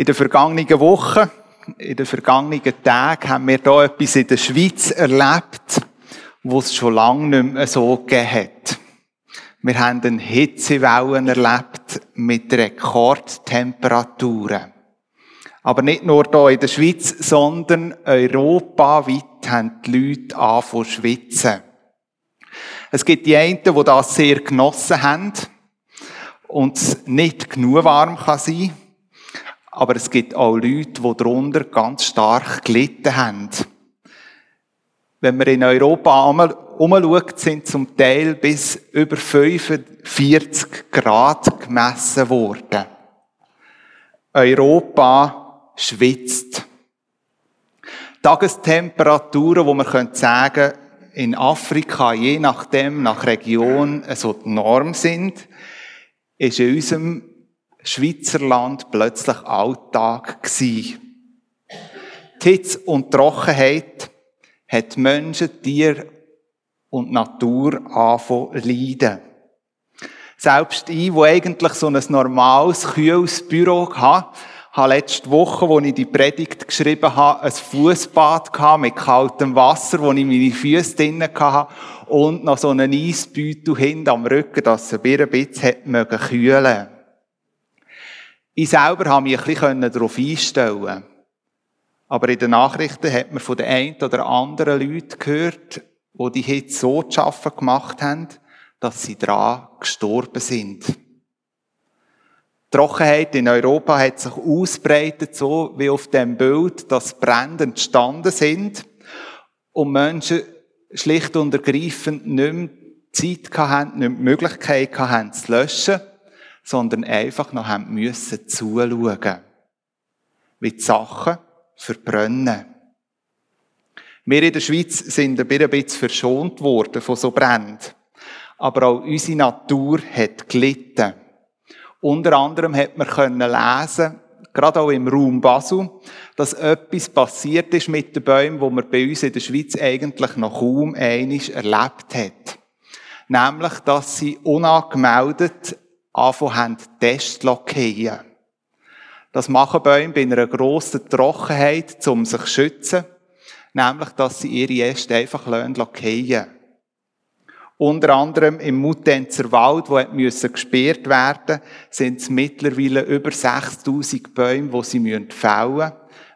In den vergangenen Wochen, in den vergangenen Tagen haben wir hier etwas in der Schweiz erlebt, was es schon lange nicht mehr so gegeben hat. Wir haben eine Hitzewellen erlebt mit Rekordtemperaturen. Aber nicht nur hier in der Schweiz, sondern europaweit haben die Leute angefangen zu schwitzen. Es gibt die einen, die das sehr genossen haben und es nicht genug warm kann sein. Aber es gibt auch Leute, die darunter ganz stark gelitten haben. Wenn man in Europa umschaut, sind zum Teil bis über 45 Grad gemessen worden. Europa schwitzt. Tagestemperaturen, wo man sagen in Afrika, je nachdem, nach Region, so die Norm sind, ist in unserem Schweizerland plötzlich Alltag gewesen. Die Hitze und Trockenheit hat Menschen, Tier und Natur anfangen leiden. Selbst ich, wo eigentlich so ein normales, kühles Büro hatte, habe letzte Woche, wo ich die Predigt geschrieben habe, ein Fußbad mit kaltem Wasser, wo ich meine Füße drinnen hatte und noch so einen Eisbeutel hinten am Rücken, dass es ein bisschen mögen kühlen Ich selber habe mich ein bisschen darauf einstellen Aber in den Nachrichten hat man von den einen oder anderen Leuten gehört, die die Hitze so zu schaffen gemacht haben, dass sie daran gestorben sind. Die Trockenheit in Europa hat sich ausbreitet, so wie auf dem Bild, dass Brände entstanden sind und Menschen schlicht und ergreifend nicht mehr Zeit hatten, nicht mehr die Möglichkeit hatten, zu löschen, sondern einfach noch haben müssen zuschauen. Wie die Sachen verbrennen. Wir in der Schweiz sind ein bisschen verschont worden von so Bränden aber auch unsere Natur hat gelitten. Unter anderem hat man können lesen, gerade auch im Raum Basel, dass etwas passiert ist mit den Bäumen, wo man bei uns in der Schweiz eigentlich noch kaum einisch erlebt hat. Nämlich, dass sie unangemeldet anfangen haben, Testlockeien. Das machen Bäume bei einer grossen Trockenheit, um sich zu schützen. Nämlich, dass sie ihre Äste einfach lockeien unter anderem im Mutenzer Wald, wo gesperrt werden, sind es mittlerweile über 6000 Bäume, die sie fällen müssen,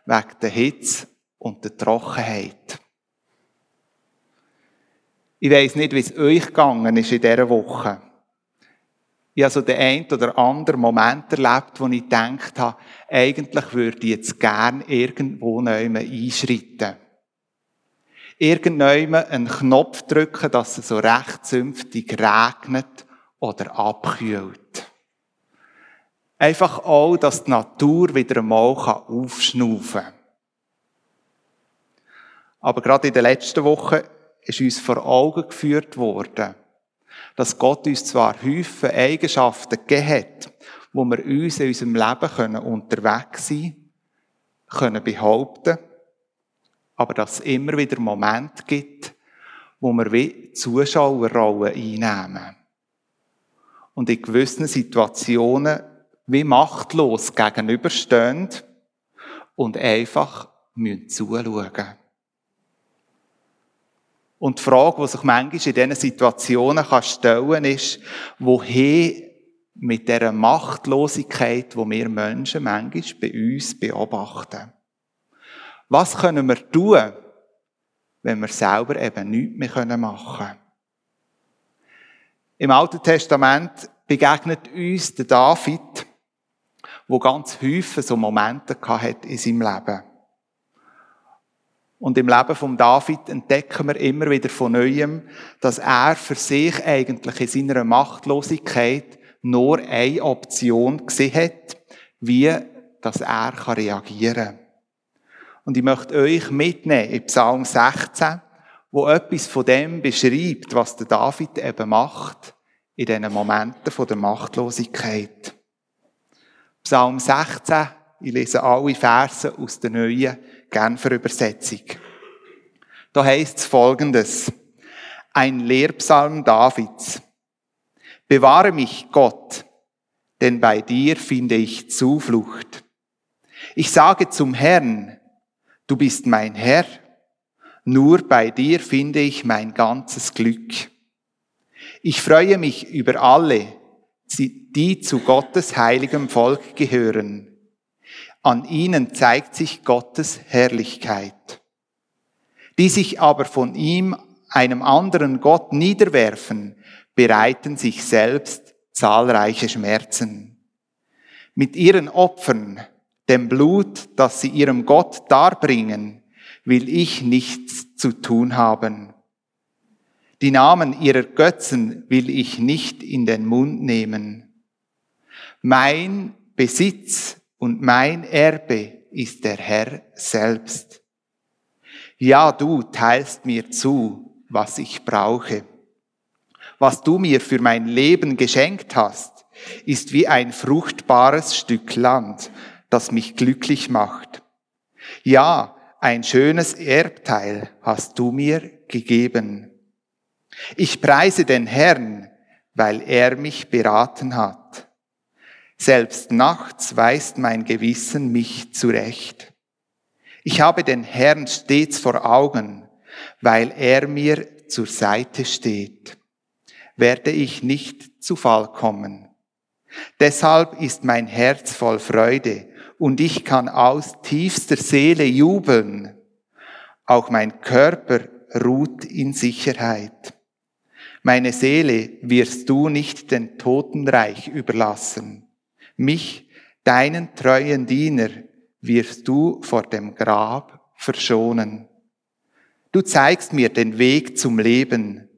wegen der Hitze und der Trockenheit. Ich weiss nicht, wie es euch gegangen ist in dieser Woche. Ich habe so den einen oder anderen Moment erlebt, wo ich gedacht habe, eigentlich würde ich jetzt gern irgendwo einschreiten irgendjemand einen Knopf drücken, dass es so recht zünftig regnet oder abkühlt. Einfach auch, dass die Natur wieder einmal aufschnaufen kann. Aber gerade in den letzten Wochen ist uns vor Augen geführt worden, dass Gott uns zwar Häufen Eigenschaften gegeben hat, wo wir uns in unserem Leben unterwegs sein können, können behaupten aber dass es immer wieder Momente gibt, wo wir wie Zuschauerrollen einnehmen. Und in gewissen Situationen wie machtlos gegenüberstehen und einfach müssen zuschauen. Und die Frage, die sich manchmal in diesen Situationen stellen kann, ist, woher mit dieser Machtlosigkeit, die wir Menschen manchmal bei uns beobachten. Was können wir tun, wenn wir selber eben nichts mehr machen können? Im Alten Testament begegnet uns der David, wo ganz häufig so Momente hat in seinem Leben. Und im Leben von David entdecken wir immer wieder von Neuem, dass er für sich eigentlich in seiner Machtlosigkeit nur eine Option gesehen hat, wie dass er reagieren kann. Und ich möchte euch mitnehmen in Psalm 16, wo etwas von dem beschreibt, was der David eben macht in diesen Momenten von der Machtlosigkeit. Psalm 16, ich lese alle Verse aus der neuen Genfer Übersetzung. Da heißt es folgendes. Ein Lehrpsalm Davids. Bewahre mich, Gott, denn bei dir finde ich Zuflucht. Ich sage zum Herrn, du bist mein Herr, nur bei dir finde ich mein ganzes Glück. Ich freue mich über alle, die zu Gottes heiligem Volk gehören. An ihnen zeigt sich Gottes Herrlichkeit. Die sich aber von ihm, einem anderen Gott, niederwerfen, bereiten sich selbst zahlreiche Schmerzen. Mit ihren Opfern, dem Blut, das sie ihrem Gott darbringen, will ich nichts zu tun haben. Die Namen ihrer Götzen will ich nicht in den Mund nehmen. Mein Besitz und mein Erbe ist der Herr selbst. Ja, du teilst mir zu, was ich brauche. Was du mir für mein Leben geschenkt hast, ist wie ein fruchtbares Stück Land, das mich glücklich macht. Ja, ein schönes Erbteil hast du mir gegeben. Ich preise den Herrn, weil er mich beraten hat. Selbst nachts weist mein Gewissen mich zurecht. Ich habe den Herrn stets vor Augen, weil er mir zur Seite steht. Werde ich nicht zu Fall kommen. Deshalb ist mein Herz voll Freude und ich kann aus tiefster Seele jubeln. Auch mein Körper ruht in Sicherheit. Meine Seele wirst du nicht den Totenreich überlassen. Mich, deinen treuen Diener, wirst du vor dem Grab verschonen. Du zeigst mir den Weg zum Leben.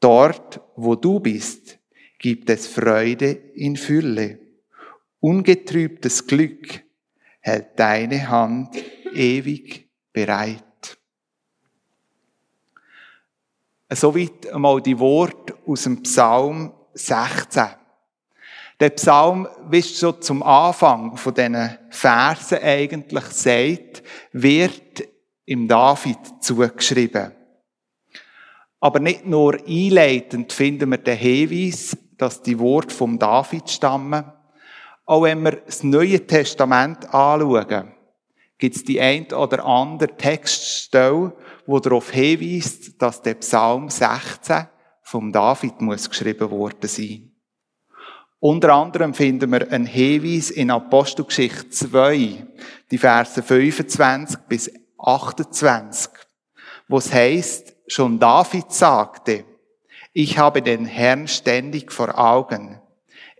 Dort, wo du bist, gibt es Freude in Fülle. Ungetrübtes Glück hält deine Hand ewig bereit. Soweit einmal die Worte aus dem Psalm 16. Der Psalm, wie schon zum Anfang von diesen Versen eigentlich sagt, wird im David zugeschrieben. Aber nicht nur einleitend finden wir den Hinweis, dass die Worte vom David stammen. Auch wenn wir das Neue Testament anschauen, gibt es die ein oder andere Textstelle, wo darauf hinweist, dass der Psalm 16 vom David muss geschrieben worden sein. Unter anderem finden wir einen Hinweis in Apostelgeschichte 2, die Verse 25 bis 28, wo es heißt, schon David sagte, ich habe den Herrn ständig vor Augen.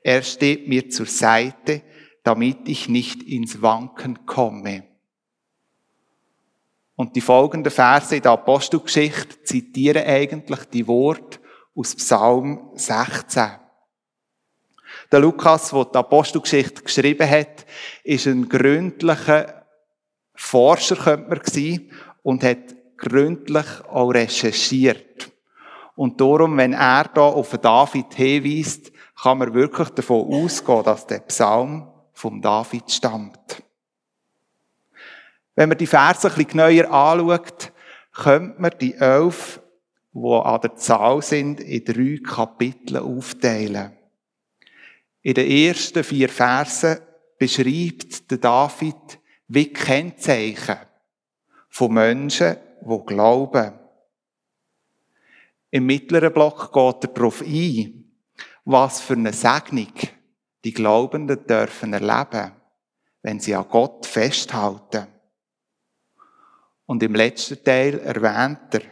Er steht mir zur Seite, damit ich nicht ins Wanken komme. Und die folgenden Verse in der Apostelgeschichte zitieren eigentlich die Worte aus Psalm 16. Der Lukas, der die Apostelgeschichte geschrieben hat, ist ein gründlicher Forscher, könnte man sein, und hat gründlich auch recherchiert. Und darum, wenn er da auf David hinweist, kann man wirklich davon ausgehen, dass der Psalm vom David stammt. Wenn man die Verse ein bisschen genauer anschaut, könnte man die elf, die an der Zahl sind, in drei Kapitel aufteilen. In den ersten vier Versen beschreibt der David wie Kennzeichen von Menschen, die glauben. Im mittleren Block geht er darauf ein, was für eine Segnung die Glaubenden dürfen erleben, wenn sie an Gott festhalten. Und im letzten Teil erwähnt er,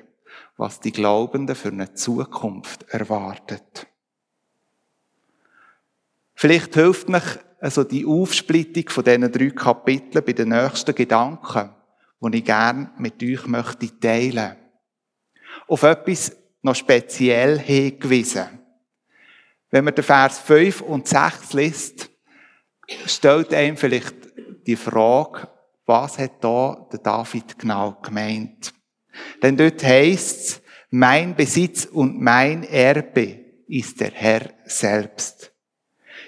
was die Glaubenden für eine Zukunft erwartet. Vielleicht hilft mich also die Aufsplittung von diesen drei Kapiteln bei den nächsten Gedanken, die ich gerne mit euch möchte teilen. Auf etwas noch speziell hingewiesen. Wenn man den Vers 5 und 6 liest, stellt einem vielleicht die Frage, was hat da der David genau gemeint? Denn dort heißt's, mein Besitz und mein Erbe ist der Herr selbst.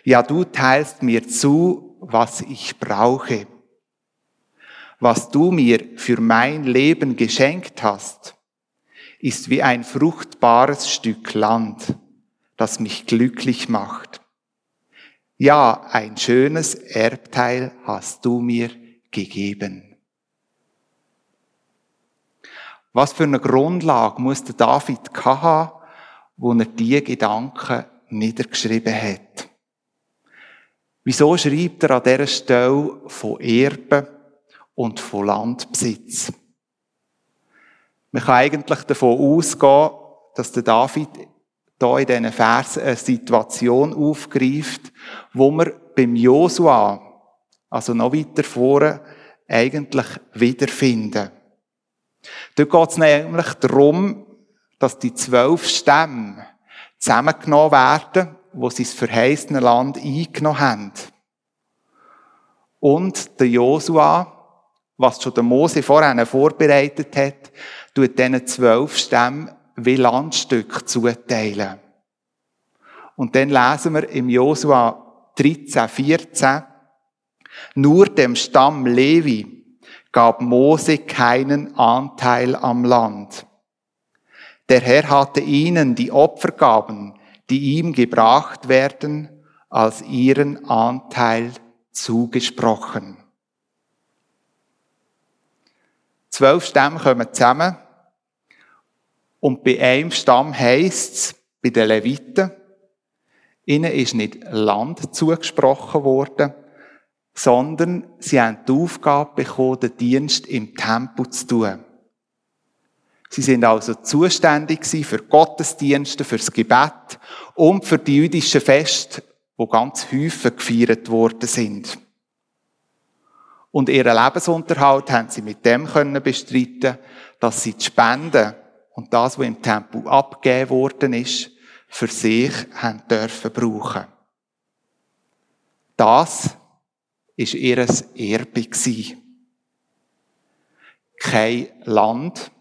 Ja, du teilst mir zu, was ich brauche. Was du mir für mein Leben geschenkt hast, ist wie ein fruchtbares Stück Land, das mich glücklich macht. Ja, ein schönes Erbteil hast du mir gegeben. Was für eine Grundlage muss der David haben, wo er diese Gedanken niedergeschrieben hat? Wieso schreibt er an dieser Stelle von Erben und von Landbesitz? Man kann eigentlich davon ausgehen, dass der David da in diesen Versen eine Situation aufgreift, wo wir beim Josua, also noch weiter vorne, eigentlich wiederfinden. Dort geht es nämlich darum, dass die zwölf Stämme zusammengenommen werden, wo sie das verheißene Land eingenommen haben. Und der Josua, was schon der Mose vorher vorbereitet hat, tut diesen zwölf Stämmen wie Landstück zuteilen. Und dann lesen wir im Josua 13, 14, nur dem Stamm Levi gab Mose keinen Anteil am Land. Der Herr hatte ihnen die Opfergaben, die ihm gebracht werden, als ihren Anteil zugesprochen. Zwölf Stämme kommen zusammen und bei einem Stamm heisst es, bei den Leviten, ihnen ist nicht Land zugesprochen worden, sondern sie haben die Aufgabe bekommen, den Dienst im Tempel zu tun. Sie sind also zuständig für Gottesdienste, fürs Gebet und für die jüdischen Feste, wo ganz häufig gefeiert worden sind. Und ihren Lebensunterhalt haben sie mit dem können bestreiten, dass sie die Spenden und das, was im Tempel abgegeben worden ist, für sich haben dürfen brauchen. Das ist ihr Erbe Kein Land,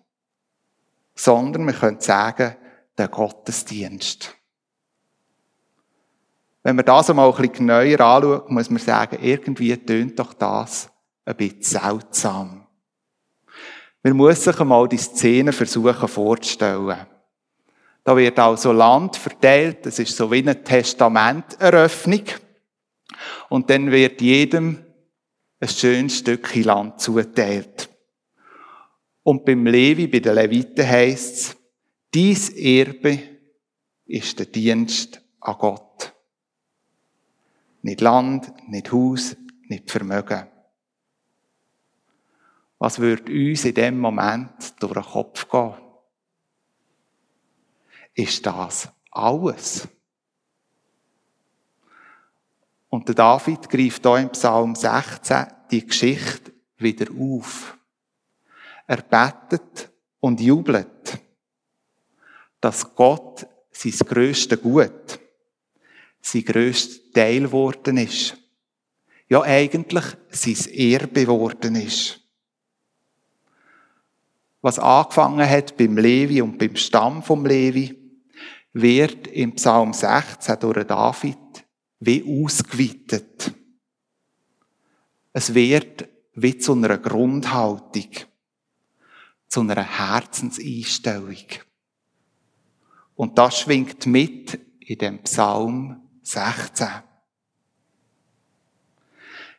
sondern wir können sagen, der Gottesdienst. Wenn man das einmal ein bisschen genauer anschaut, muss man sagen, irgendwie tönt doch das ein bisschen seltsam. Man muss sich einmal die Szene versuchen vorzustellen. Da wird also Land verteilt, das ist so wie eine Testamenteröffnung. Und dann wird jedem ein schönes Stückchen Land zuteilt. Und beim Levi, bei den Leviten heisst es, dies Erbe ist der Dienst an Gott. Nicht Land, nicht Haus, nicht Vermögen. Was würde uns in dem Moment durch den Kopf gehen? Ist das alles? Und der David greift hier im Psalm 16 die Geschichte wieder auf. Er betet und jubelt, dass Gott sein grösstes Gut, sein grösster Teil geworden ist. Ja, eigentlich sein Erbe geworden ist was angefangen hat beim Levi und beim Stamm vom Levi, wird im Psalm 16 durch David wie ausgeweitet. Es wird wie zu einer Grundhaltung, zu einer Herzenseinstellung. Und das schwingt mit in dem Psalm 16.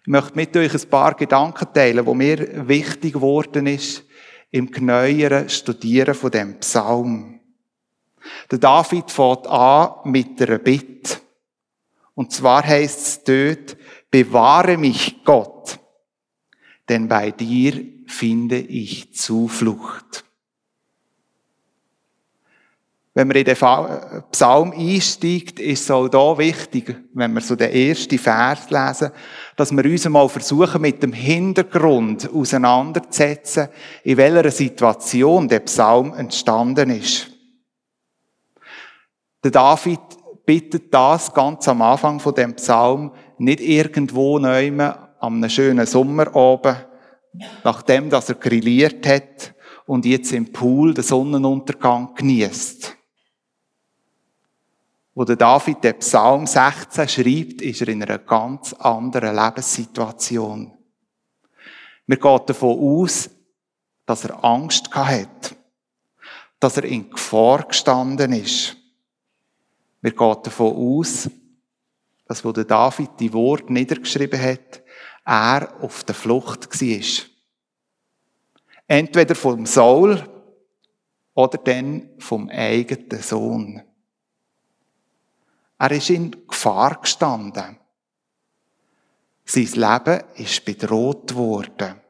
Ich möchte mit euch ein paar Gedanken teilen, wo mir wichtig geworden ist, im genaueren Studieren von dem Psalm. Der David fährt an mit einer Bitte. Und zwar heißt es dort, bewahre mich Gott, denn bei dir finde ich Zuflucht. Wenn man in den Psalm einsteigt, ist es auch da wichtig, wenn wir so den ersten Vers lesen, dass wir uns mal versuchen, mit dem Hintergrund auseinanderzusetzen, in welcher Situation der Psalm entstanden ist. Der David bittet das ganz am Anfang von dem Psalm nicht irgendwo neumen am einem schönen Sommer oben, nachdem dass er grilliert hat und jetzt im Pool den Sonnenuntergang genießt. Wo der David den Psalm 16 schreibt, ist er in einer ganz anderen Lebenssituation. Wir gehen davon aus, dass er Angst hat, dass er in Gefahr gestanden ist. Wir gehen davon aus, dass wo der David die Worte niedergeschrieben hat, er auf der Flucht war. Entweder vom Saul oder dann vom eigenen Sohn. Er ist in Gefahr gestanden. Sein Leben ist bedroht worden.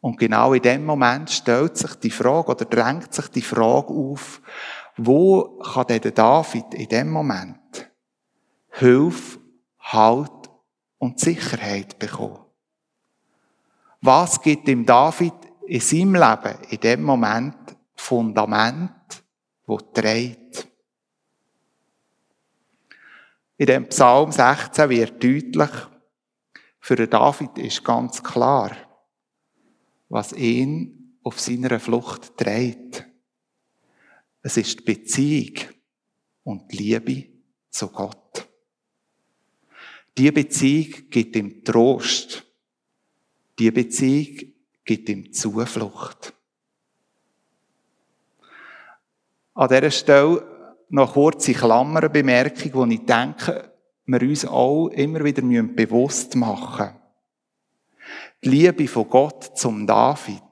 Und genau in dem Moment stellt sich die Frage oder drängt sich die Frage auf, wo kann denn David in dem Moment Hilfe, Halt und Sicherheit bekommen? Was gibt dem David in seinem Leben in dem Moment Fundament, wo trägt? In dem Psalm 16 wird deutlich, für David ist ganz klar, was ihn auf seiner Flucht trägt. Es ist die Beziehung und die Liebe zu Gott. Die Beziehung gibt ihm Trost. Die Beziehung gibt ihm Zuflucht. An dieser Stelle noch kurze Klammerbemerkung, wo ich denke, wir uns auch immer wieder bewusst machen müssen. Die Liebe von Gott zum David,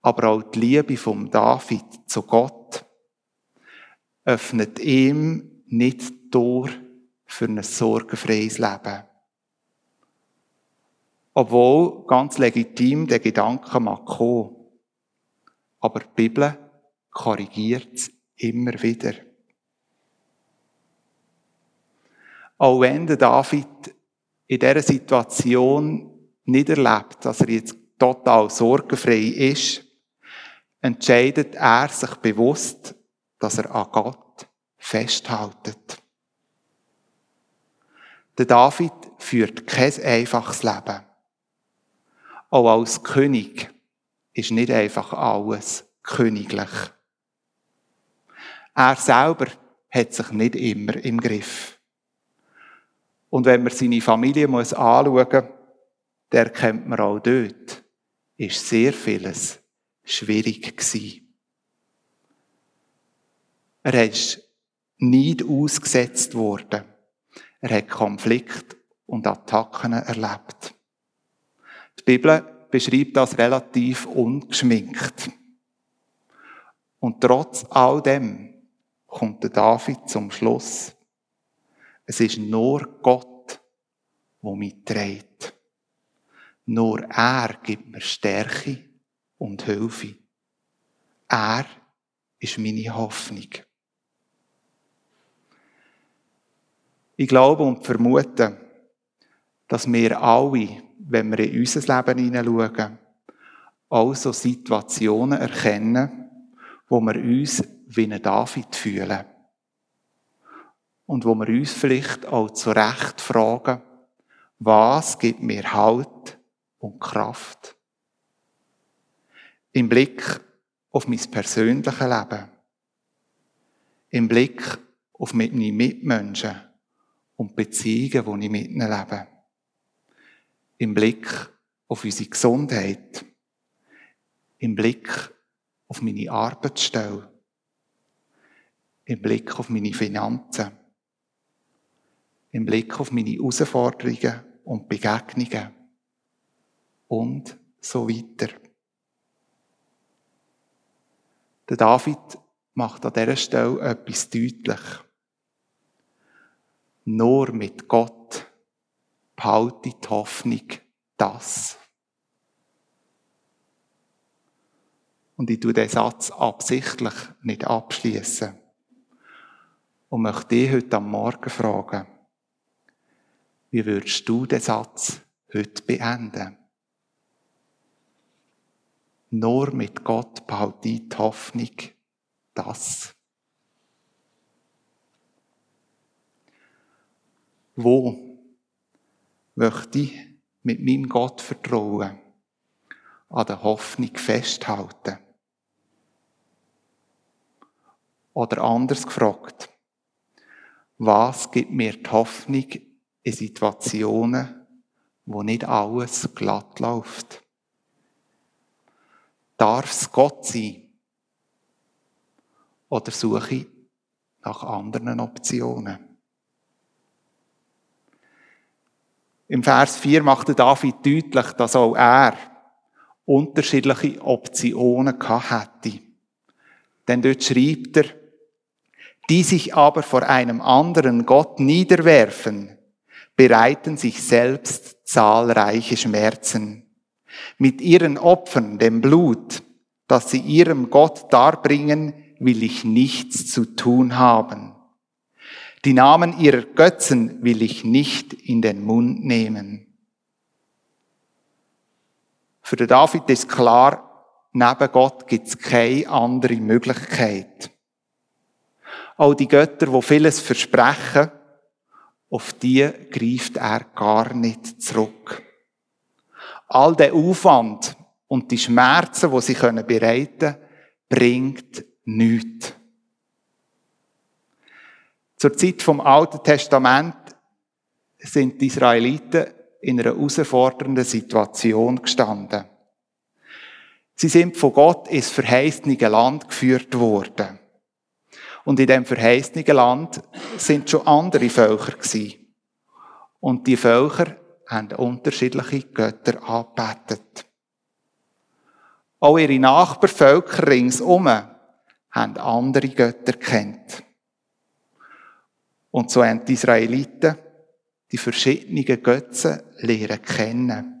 aber auch die Liebe vom David zu Gott, öffnet ihm nicht Tor für ein sorgenfreies Leben. Obwohl ganz legitim der Gedanke mag kommen. Aber die Bibel korrigiert es immer wieder. Auch wenn der David in dieser Situation nicht erlebt, dass er jetzt total sorgenfrei ist, entscheidet er sich bewusst, dass er an Gott festhaltet. Der David führt kein einfaches Leben. Auch als König ist nicht einfach alles königlich. Er selber hat sich nicht immer im Griff. Und wenn man seine Familie muss anschauen muss, der kennt man auch dort, ist sehr vieles schwierig gewesen. Er ist nicht ausgesetzt worden. Er hat Konflikt und Attacken erlebt. Die Bibel beschreibt das relativ ungeschminkt. Und trotz all dem kommt der David zum Schluss. Es ist nur Gott, wo mich trägt. Nur er gibt mir Stärke und Hilfe. Er ist meine Hoffnung. Ich glaube und vermute, dass wir alle, wenn wir in unser Leben hineinschauen, auch so Situationen erkennen, wo wir uns wie ein David fühlen. Und wo wir uns vielleicht auch zu Recht fragen, was gibt mir Halt und Kraft? Im Blick auf mein persönliches Leben. Im Blick auf meine Mitmenschen und Beziehungen, die ich mit ihnen lebe. Im Blick auf unsere Gesundheit. Im Blick auf meine Arbeitsstelle. Im Blick auf meine Finanzen. Im Blick auf meine Herausforderungen und Begegnungen. Und so weiter. Der David macht an dieser Stelle etwas deutlich. Nur mit Gott behalte die Hoffnung das. Und ich tue den Satz absichtlich nicht abschließen. Und möchte dich heute am Morgen fragen, wie würdest du den Satz heute beenden? Nur mit Gott behalte die Hoffnung das. Wo möchte ich mit meinem Gott vertrauen, an der Hoffnung festhalten? Oder anders gefragt, was gibt mir die Hoffnung in Situationen, wo nicht alles glatt läuft? Darf es Gott sein? Oder suche ich nach anderen Optionen? Im Vers 4 machte David deutlich, dass auch er unterschiedliche Optionen gehabt hätte. Denn dort schreibt er, die sich aber vor einem anderen Gott niederwerfen, bereiten sich selbst zahlreiche Schmerzen. Mit ihren Opfern, dem Blut, das sie ihrem Gott darbringen, will ich nichts zu tun haben. Die Namen ihrer Götzen will ich nicht in den Mund nehmen. Für den David ist klar, neben Gott gibt es keine andere Möglichkeit. All die Götter, die vieles versprechen, auf die greift er gar nicht zurück. All der Aufwand und die Schmerzen, die sie bereiten können, bringt nichts. Zur Zeit vom Alten Testament sind die Israeliten in einer herausfordernden Situation gestanden. Sie sind von Gott ins verheißene Land geführt worden. Und in dem verheißenen Land sind schon andere Völker gewesen. Und die Völker haben unterschiedliche Götter angebetet. Auch ihre Nachbarvölker ringsum haben andere Götter kennt. Und so haben die Israeliten die verschiedenen Götzen lernen kennen.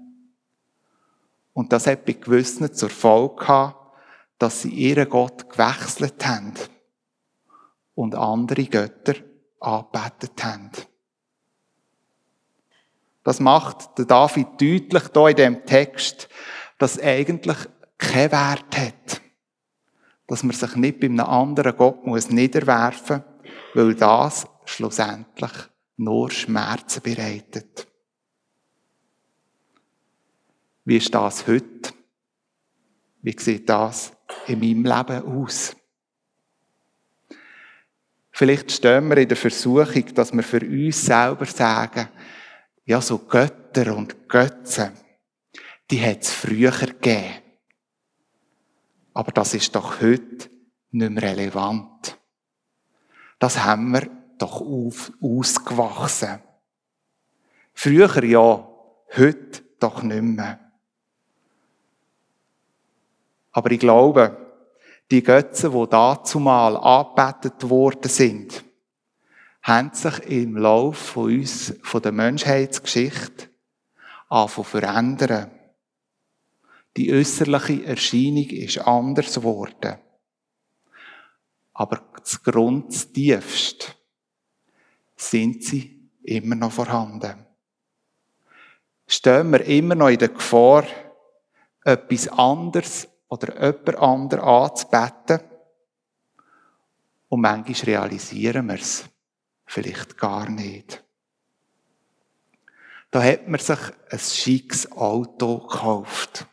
Und das hat bei gewissen zur Folge gehabt, dass sie ihren Gott gewechselt haben und andere Götter angebetet haben. Das macht der David deutlich hier in dem Text, dass eigentlich keinen Wert hat. Dass man sich nicht bei einem anderen Gott niederwerfen muss, weil das schlussendlich nur Schmerzen bereitet. Wie ist das heute? Wie sieht das in meinem Leben aus? Vielleicht stehen wir in der Versuchung, dass wir für uns selber sagen, ja, so Götter und Götzen, die hat es früher gegeben. Aber das ist doch heute nicht mehr relevant. Das haben wir doch auf, ausgewachsen. Früher ja, heute doch nicht mehr. Aber ich glaube, die Götzen, die dazumal angebetet worden sind, haben sich im Lauf von uns, von der Menschheitsgeschichte, anfangen verändern. Die äußerliche Erscheinung ist anders geworden. Aber das Grundtiefste sind sie immer noch vorhanden. Stehen wir immer noch in der Gefahr, etwas anderes oder jemand anderen anzubeten? Und manchmal realisieren wir es vielleicht gar nicht. Da hat man sich ein schickes Auto gekauft.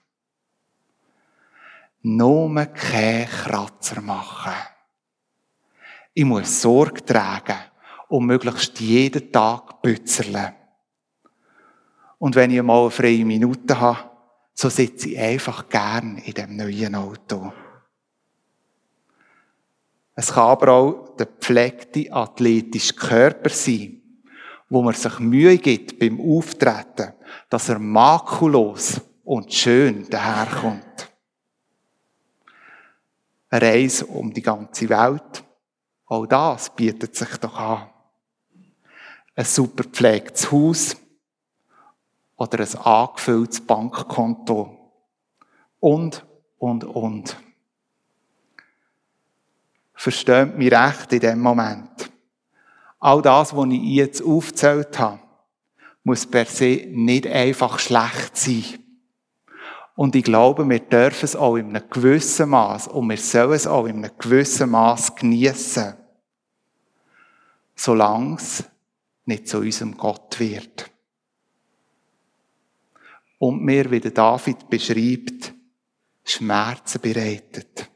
Nur keinen Kratzer machen. Ich muss Sorge tragen und möglichst jeden Tag bützerle. Und wenn ich mal eine freie Minute habe, so sitze ich einfach gern in dem neuen Auto. Es kann aber auch der pflegte athletische Körper sein, wo man sich Mühe gibt beim Auftreten, dass er makellos und schön daherkommt. Eine Reise um die ganze Welt, auch das bietet sich doch an ein super gepflegtes Haus oder ein angefülltes Bankkonto und, und, und. Versteht mich recht in dem Moment. All das, was ich jetzt aufgezählt habe, muss per se nicht einfach schlecht sein. Und ich glaube, wir dürfen es auch in einem gewissen Maß und wir sollen es auch in einem gewissen Maß geniessen. Solange es nicht zu unserem Gott wird. Und mir, wie der David beschreibt, Schmerzen bereitet.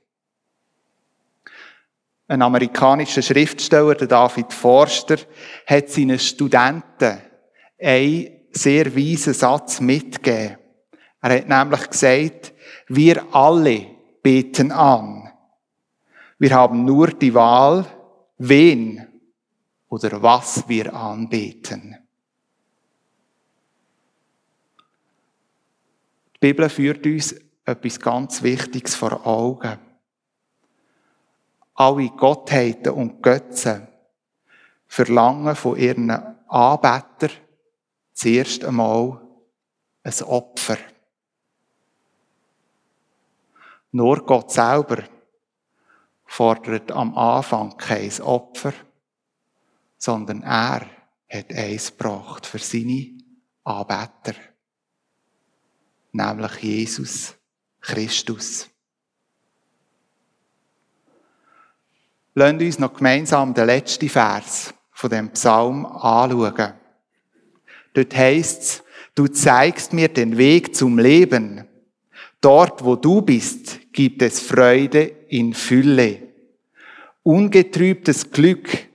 Ein amerikanischer Schriftsteller, der David Forster, hat seinen Studenten einen sehr weisen Satz mitgegeben. Er hat nämlich gesagt, wir alle beten an. Wir haben nur die Wahl, wen oder was wir anbeten. Bibel führt uns etwas ganz Wichtiges vor Augen. Alle Gottheiten und Götzen verlangen von ihren Anbetern zuerst einmal ein Opfer. Nur Gott selber fordert am Anfang kein Opfer, sondern er hat eins gebracht für seine Anbeter, nämlich Jesus Christus. Lasst uns noch gemeinsam den letzten Vers von dem Psalm anschauen. Dort heißt es, du zeigst mir den Weg zum Leben. Dort, wo du bist, gibt es Freude in Fülle. Ungetrübtes Glück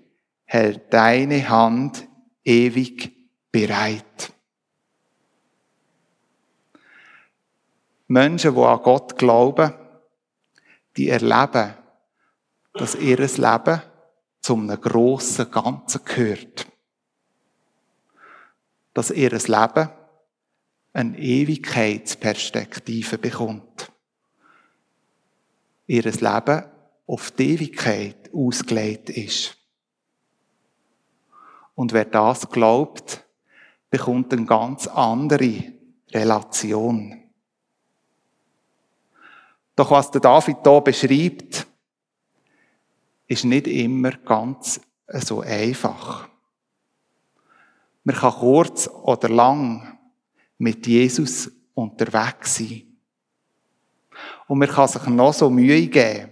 hält deine Hand ewig bereit. Menschen, die an Gott glauben, die erleben, dass ihr Leben zum einem grossen Ganzen gehört. Dass ihr Leben eine Ewigkeitsperspektive bekommt. Ihr Leben auf die Ewigkeit ausgelegt ist. Und wer das glaubt, bekommt eine ganz andere Relation. Doch was der David hier beschreibt, ist nicht immer ganz so einfach. Man kann kurz oder lang mit Jesus unterwegs sein. Und man kann sich noch so Mühe geben,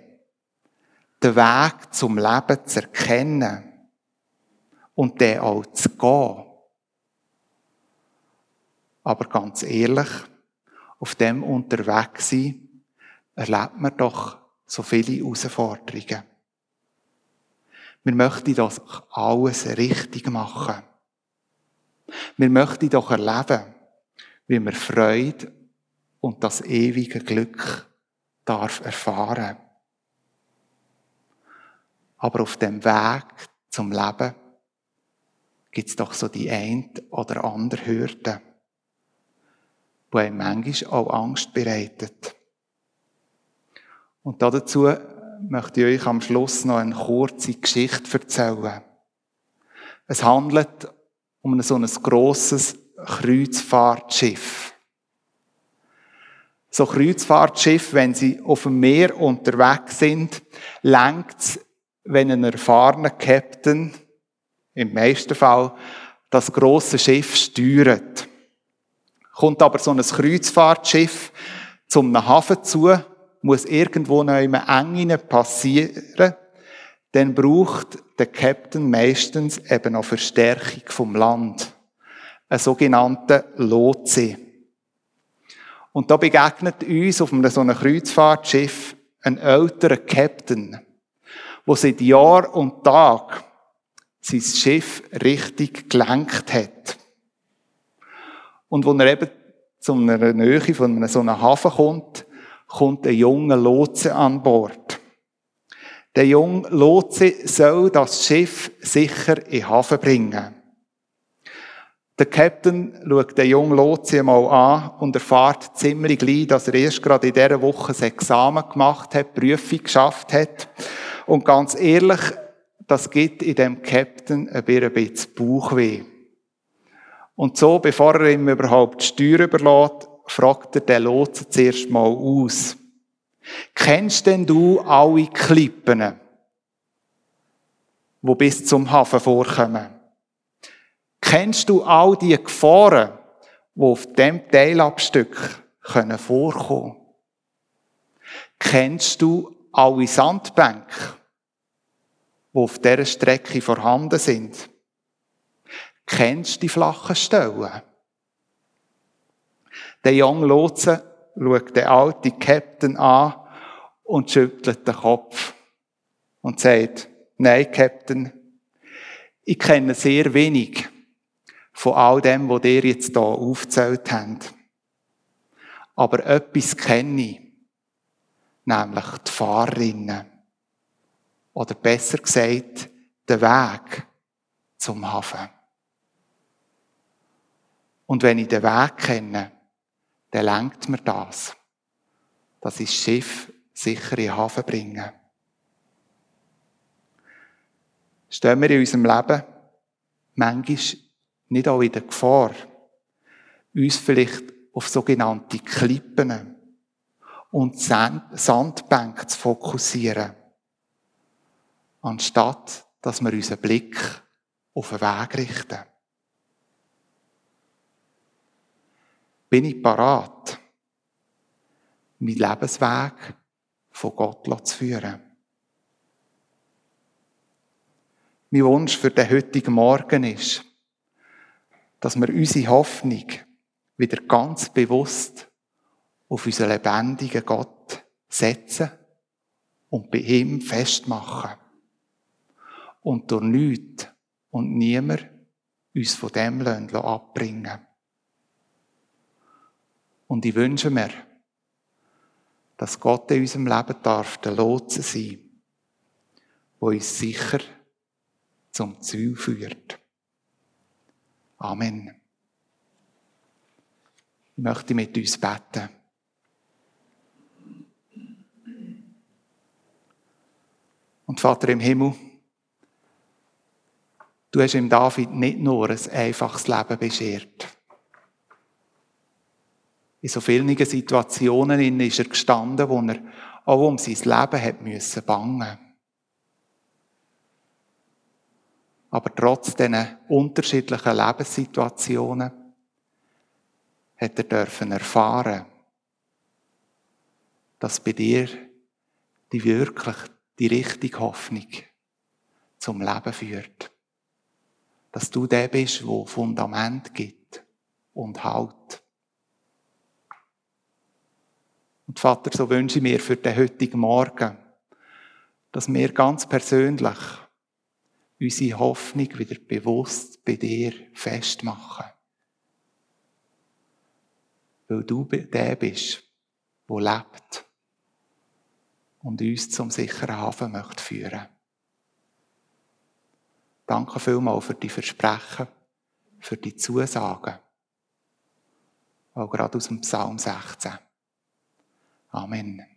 den Weg zum Leben zu erkennen und den auch zu gehen. Aber ganz ehrlich, auf dem unterwegs sein, erlebt man doch so viele Herausforderungen. Wir möchten das alles richtig machen. Wir möchten doch erleben, wie wir Freude und das ewige Glück darf erfahren. Aber auf dem Weg zum Leben gibt es doch so die ein oder andere Hürde, die einem manchmal auch Angst bereitet. Und dazu möchte ich euch am Schluss noch eine kurze Geschichte erzählen. Es handelt um so ein grosses Kreuzfahrtschiff. So Kreuzfahrtschiff, wenn sie auf dem Meer unterwegs sind, lenkt wenn ein erfahrener Captain, im meisten Fall, das große Schiff steuert. Kommt aber so ein Kreuzfahrtschiff zum Hafen zu, muss irgendwo noch im Engen passieren, dann braucht der Captain meistens eben noch Verstärkung vom Land. Ein sogenannter Lotse. Und da begegnet uns auf so einem Kreuzfahrtschiff ein älterer Captain, der seit Jahr und Tag sein Schiff richtig gelenkt hat. Und wo er eben zu einer Nähe von so einem Hafen kommt, kommt ein junger Lotse an Bord. Der junge Lotse soll das Schiff sicher in Hafen bringen. Der Captain schaut den jungen Lotse mal an und erfahrt ziemlich gleich, dass er erst gerade in dieser Woche das Examen gemacht hat, Prüfung geschafft hat. Und ganz ehrlich, das gibt in dem Captain ein bisschen Bauchweh. Und so, bevor er ihm überhaupt die Steuer überlässt, fragt er den Lotsen zuerst mal aus. Kennst denn du alle Klippen, wo bis zum Hafen vorkommen? Kennst du all die Gefahren, die auf dem Teilabstück können vorkommen? Kennst du alle Sandbänke, die auf dieser Strecke vorhanden sind? Kennst du die flachen Stellen? Der junge Lotse schaut den alten Captain an und schüttelt den Kopf und sagt, nein, Captain, ich kenne sehr wenig von all dem, was ihr jetzt hier aufgezählt habt. Aber etwas kenne ich, nämlich die Fahrerinnen. Oder besser gesagt, den Weg zum Hafen. Und wenn ich den Weg kenne, dann lenkt mir das, dass ich das Schiff sicher in den Hafen bringe. Stehen wir in unserem Leben manchmal nicht auch in der Gefahr, uns vielleicht auf sogenannte Klippen und Sandbänke zu fokussieren, anstatt dass wir unseren Blick auf den Weg richten. Bin ich parat, meinen Lebensweg von Gott zu führen? Mein Wunsch für den heutigen Morgen ist, dass wir unsere Hoffnung wieder ganz bewusst auf unseren lebendigen Gott setzen und bei ihm festmachen. Und durch nichts und niemand uns von dem abbringen Und ich wünsche mir, dass Gott in unserem Leben darf der Lotse sein, wo uns sicher zum Ziel führt. Amen. Ich möchte mit uns beten. Und Vater im Himmel, du hast ihm David nicht nur ein einfaches Leben beschert. In so vielen Situationen ist er gestanden, wo er auch um sein Leben hat müssen bangen. Aber trotz diesen unterschiedlichen Lebenssituationen hat er dürfen erfahren, dass bei dir die wirklich die richtige Hoffnung zum Leben führt. Dass du der bist, wo Fundament gibt und Halt. Und Vater, so wünsche ich mir für den heutigen Morgen, dass wir ganz persönlich unsere Hoffnung wieder bewusst bei dir festmachen. Weil du der bist, der lebt und uns zum sicheren Hafen möchte führen. Danke vielmals für die Versprechen, für die Zusagen. Auch gerade aus dem Psalm 16. Amen.